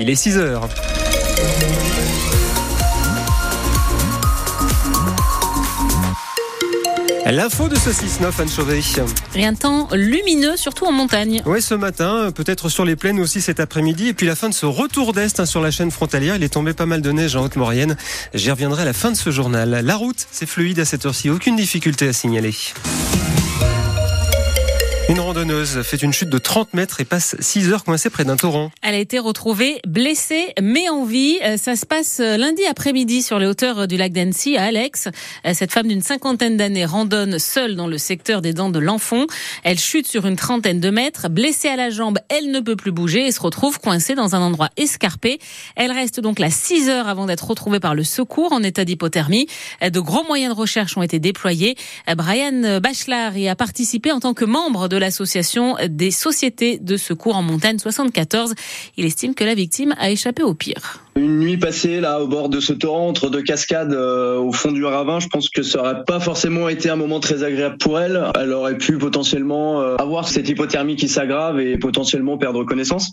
Il est 6 heures. L'info de ce 6-9, Anne Chauvet. Et un temps lumineux, surtout en montagne. Oui, ce matin, peut-être sur les plaines aussi cet après-midi. Et puis la fin de ce retour d'Est hein, sur la chaîne frontalière. Il est tombé pas mal de neige en Haute-Maurienne. J'y reviendrai à la fin de ce journal. La route, c'est fluide à cette heure-ci. Aucune difficulté à signaler. Fait une chute de 30 mètres et passe 6 heures coincée près d'un torrent. Elle a été retrouvée blessée mais en vie. Euh, ça se passe euh, lundi après-midi sur les hauteurs du lac d'Annecy à Alex. Euh, cette femme d'une cinquantaine d'années randonne seule dans le secteur des dents de l'Enfant. Elle chute sur une trentaine de mètres. Blessée à la jambe, elle ne peut plus bouger et se retrouve coincée dans un endroit escarpé. Elle reste donc là 6 heures avant d'être retrouvée par le secours en état d'hypothermie. De gros moyens de recherche ont été déployés. Brian Bachelard y a participé en tant que membre de de des sociétés de secours en montagne 74. Il estime que la victime a échappé au pire. Une nuit passée là au bord de ce torrent entre deux cascades euh, au fond du ravin, je pense que ça aurait pas forcément été un moment très agréable pour elle. Elle aurait pu potentiellement euh, avoir cette hypothermie qui s'aggrave et potentiellement perdre connaissance.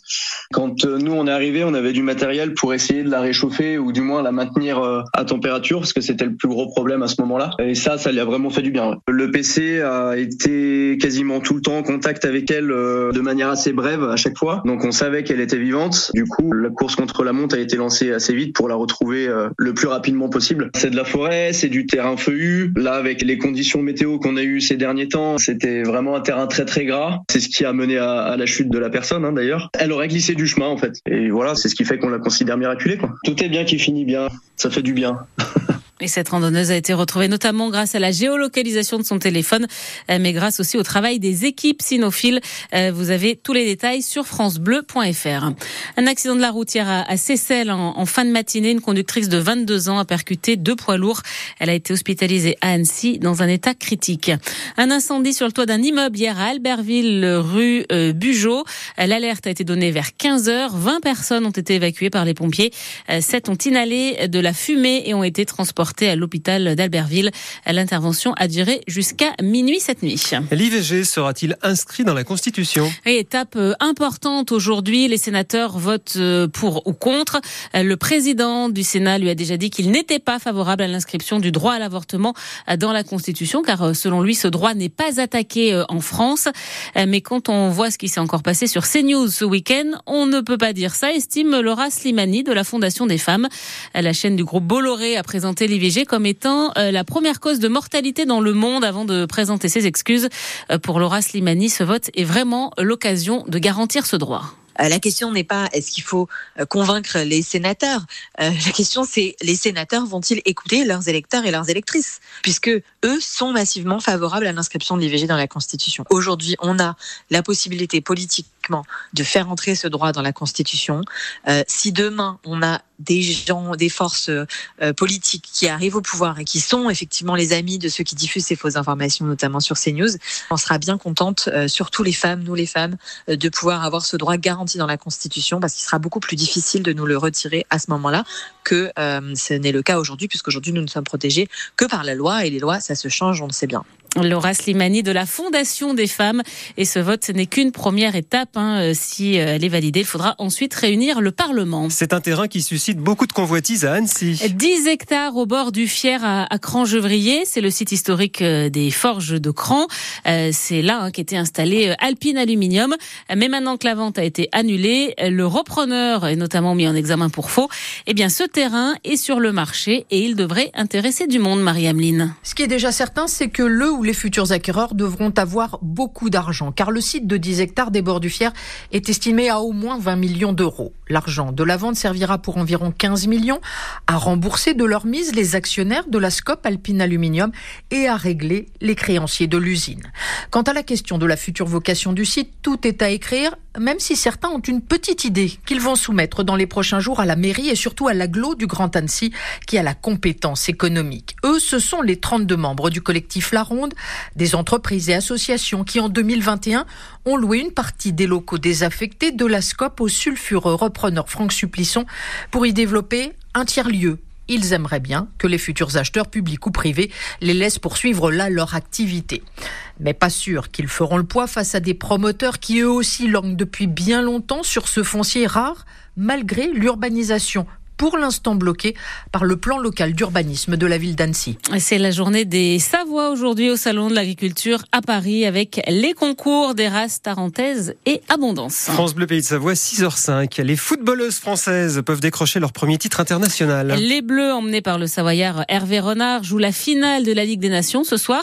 Quand euh, nous on est arrivé, on avait du matériel pour essayer de la réchauffer ou du moins la maintenir à température parce que c'était le plus gros problème à ce moment-là. Et ça, ça lui a vraiment fait du bien. Le PC a été quasiment tout le temps en contact avec elle de manière assez brève à chaque fois. Donc on savait qu'elle était vivante. Du coup, la course contre la monte a été lancée assez vite pour la retrouver euh, le plus rapidement possible. C'est de la forêt, c'est du terrain feuillu. Là, avec les conditions météo qu'on a eues ces derniers temps, c'était vraiment un terrain très très gras. C'est ce qui a mené à, la chute de la personne, hein, d'ailleurs. Elle aurait glissé du chemin, en fait. Et voilà, c'est ce qui fait qu'on la considère miraculée. Quoi. Tout est bien qui finit bien. Ça fait du bien. Et cette randonneuse a été retrouvée notamment grâce à la géolocalisation de son téléphone, euh, mais grâce aussi au travail des équipes cynophiles. Euh, vous avez tous les détails sur francebleu.fr. Un accident de la routière à Seyssel en fin de matinée. Une conducteuse de 22 ans a percuté deux poids lourds. Elle a été hospitalisée à Annecy dans un état critique. Un incendie sur le toit d'un immeuble hier à Albertville, rue euh, Bugeaud. L'alerte a été donnée vers 15 heures. 20 personnes ont été évacuées par les pompiers. 7 ont inhalé de la fumée et ont été transportées à l'hôpital d'Albertville. L'intervention a duré jusqu'à minuit cette nuit. L'IVG sera-t-il inscrit dans la Constitution? Étape euh, importante aujourd'hui. Les sénateurs votent euh, pour ou contre. Euh, le président du Sénat lui a déjà dit qu'il n'était pas favorable à l'inscription du droit à l'avortement dans la Constitution, car selon lui, ce droit n'est pas attaqué en France. Mais quand on voit ce qui s'est encore passé sur CNews ce week-end, on ne peut pas dire ça, estime Laura Slimani de la Fondation des femmes. La chaîne du groupe Bolloré a présenté l'IVG comme étant euh, la première cause de mortalité dans le monde avant de présenter ses excuses. Euh, pour Laura Slimani, ce vote est vraiment l'occasion de garantir ce droit. Euh, la question n'est pas est-ce qu'il faut convaincre les sénateurs? la question c'est les sénateurs vont-ils écouter leurs électeurs et leurs électrices? Puisque eux sont massivement favorables à l'inscription de l'IVG dans la Constitution. Aujourd'hui, on a la possibilité politiquement de faire entrer ce droit dans la Constitution. si demain on a des gens, des forces euh, politiques qui arrivent au pouvoir et qui sont effectivement les amis de ceux qui diffusent ces fausses informations, notamment sur CNews, on sera bien contente, euh, surtout les femmes, nous les femmes, euh, de pouvoir avoir ce droit garanti dans la Constitution, parce qu'il sera beaucoup plus difficile de nous le retirer à ce moment-là que ce n'est le cas aujourd'hui, puisqu'aujourd'hui nous ne sommes protégés que par la loi, et les lois, ça se change, on le sait bien. Laura Slimani de la Fondation des femmes. Et ce vote, ce n'est qu'une première étape. Hein. Euh, si euh, elle est validée, il faudra ensuite réunir le Parlement. C'est un terrain qui suscite beaucoup de convoitises à Annecy. 10 hectares au bord du Fier à, Cran-Gevrier. C'est le site historique euh, des forges de Cran. C'est là hein, qu'était installé Alpine Aluminium. Mais maintenant que la vente a été annulée, le repreneur est notamment mis en examen pour faux. Eh bien, ce terrain est sur le marché et il devrait intéresser du monde, Marie-Ameline. Ce qui est déjà certain, c'est que le les futurs acquéreurs devront avoir beaucoup d'argent, car le site de 10 hectares des bords du Fier est estimé à au moins 20 millions d'euros. L'argent de la vente servira pour environ 15 millions à rembourser de leur mise les actionnaires de la Scope Alpine Aluminium et à régler les créanciers de l'usine. Quant à la question de la future vocation du site, tout est à écrire, même si certains ont une petite idée qu'ils vont soumettre dans les prochains jours à la mairie et surtout à du Grand Annecy qui a la compétence économique. Eux, ce sont les 32 membres du collectif La Ronde des entreprises et associations qui, en 2021, ont loué une partie des locaux désaffectés de la SCOP au sulfureux repreneur Franck Supplisson pour y développer un tiers-lieu ils aimeraient bien que les futurs acheteurs publics ou privés les laissent poursuivre là leur activité. Mais pas sûr qu'ils feront le poids face à des promoteurs qui eux aussi languent depuis bien longtemps sur ce foncier rare, malgré l'urbanisation pour l'instant bloqué par le plan local d'urbanisme de la ville d'Annecy. C'est la journée des Savoies aujourd'hui au Salon de l'Agriculture à Paris avec les concours des races tarentaises et abondance. France Bleu Pays de Savoie, 6h05. Les footballeuses françaises peuvent décrocher leur premier titre international. Les Bleus, emmenés par le Savoyard Hervé Renard, jouent la finale de la Ligue des Nations ce soir.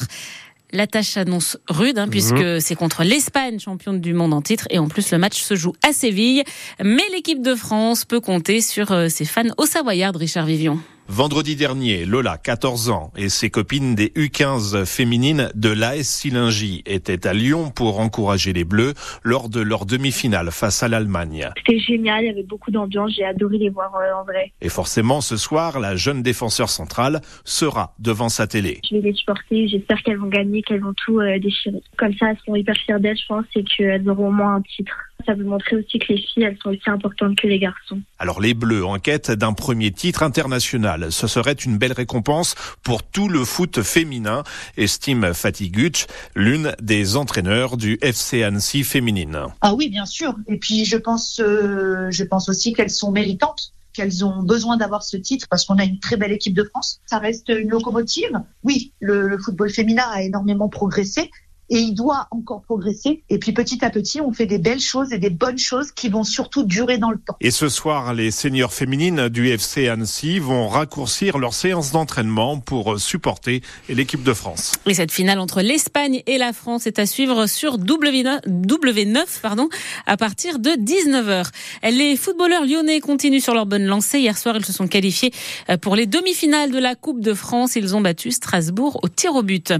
La tâche s'annonce rude, hein, mhm. puisque c'est contre l'Espagne, championne du monde en titre, et en plus le match se joue à Séville. Mais l'équipe de France peut compter sur euh, ses fans au Savoyard, Richard Vivion. Vendredi dernier, Lola, 14 ans, et ses copines des U15 féminines de l'AS Silingy étaient à Lyon pour encourager les Bleus lors de leur demi-finale face à l'Allemagne. C'était génial, il y avait beaucoup d'ambiance, j'ai adoré les voir euh, en vrai. Et forcément, ce soir, la jeune défenseur centrale sera devant sa télé. Je vais les supporter, j'espère qu'elles vont gagner, qu'elles vont tout euh, déchirer. Comme ça, elles seront hyper fières d'elles, je pense, et qu'elles auront au moins un titre. Ça veut montrer aussi que les filles, elles sont aussi importantes que les garçons. Alors les Bleus en quête d'un premier titre international. Ce serait une belle récompense pour tout le foot féminin, estime Fatih Gütsch, l'une des entraîneurs du FC Annecy féminine. Ah oui, bien sûr. Et puis je pense, euh, je pense aussi qu'elles sont méritantes qu'elles ont besoin d'avoir ce titre parce qu'on a une très belle équipe de France. Ça reste une locomotive. Oui, le football féminin a énormément progressé, et il doit encore progresser. Et puis petit à petit, on fait des belles choses et des bonnes choses qui vont surtout durer dans le temps. Et ce soir, les seniors féminines du FC Annecy vont raccourcir leur séance d'entraînement pour supporter l'équipe de France. Et cette finale entre l'Espagne et la France est à suivre sur W9, pardon, à partir de 19h. Les footballeurs lyonnais continuent sur leur bonne lancée. Hier soir, ils se sont qualifiés euh, pour les demi-finales de la Coupe de France. Ils ont battu Strasbourg au tir au but.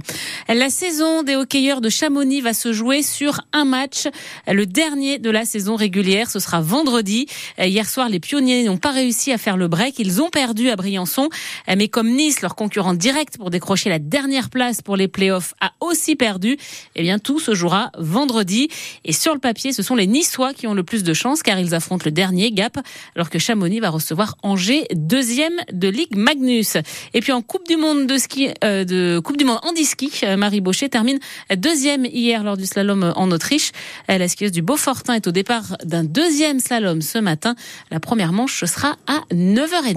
La saison des hockeyeurs de Chamonix va se jouer sur un match, le dernier de la saison régulière. Ce sera vendredi. Hier soir, les pionniers n'ont pas réussi à faire le break. Ils ont perdu à Briançon. Mais comme Nice, leur concurrent direct pour décrocher la dernière place pour les playoffs, a aussi perdu, eh bien, tout se jouera vendredi. Et sur le papier, ce sont les Niçois qui ont le plus de chance car ils affrontent le dernier Gap, alors que Chamonix va recevoir Angers, deuxième de Ligue Magnus. Et puis en Coupe du Monde de ski, euh, de Coupe du Monde ski, euh, Marie Baucher termine deuxième hier lors du slalom en Autriche. La skieuse du Beaufortin est au départ d'un deuxième slalom ce matin. La première manche sera à 9h30.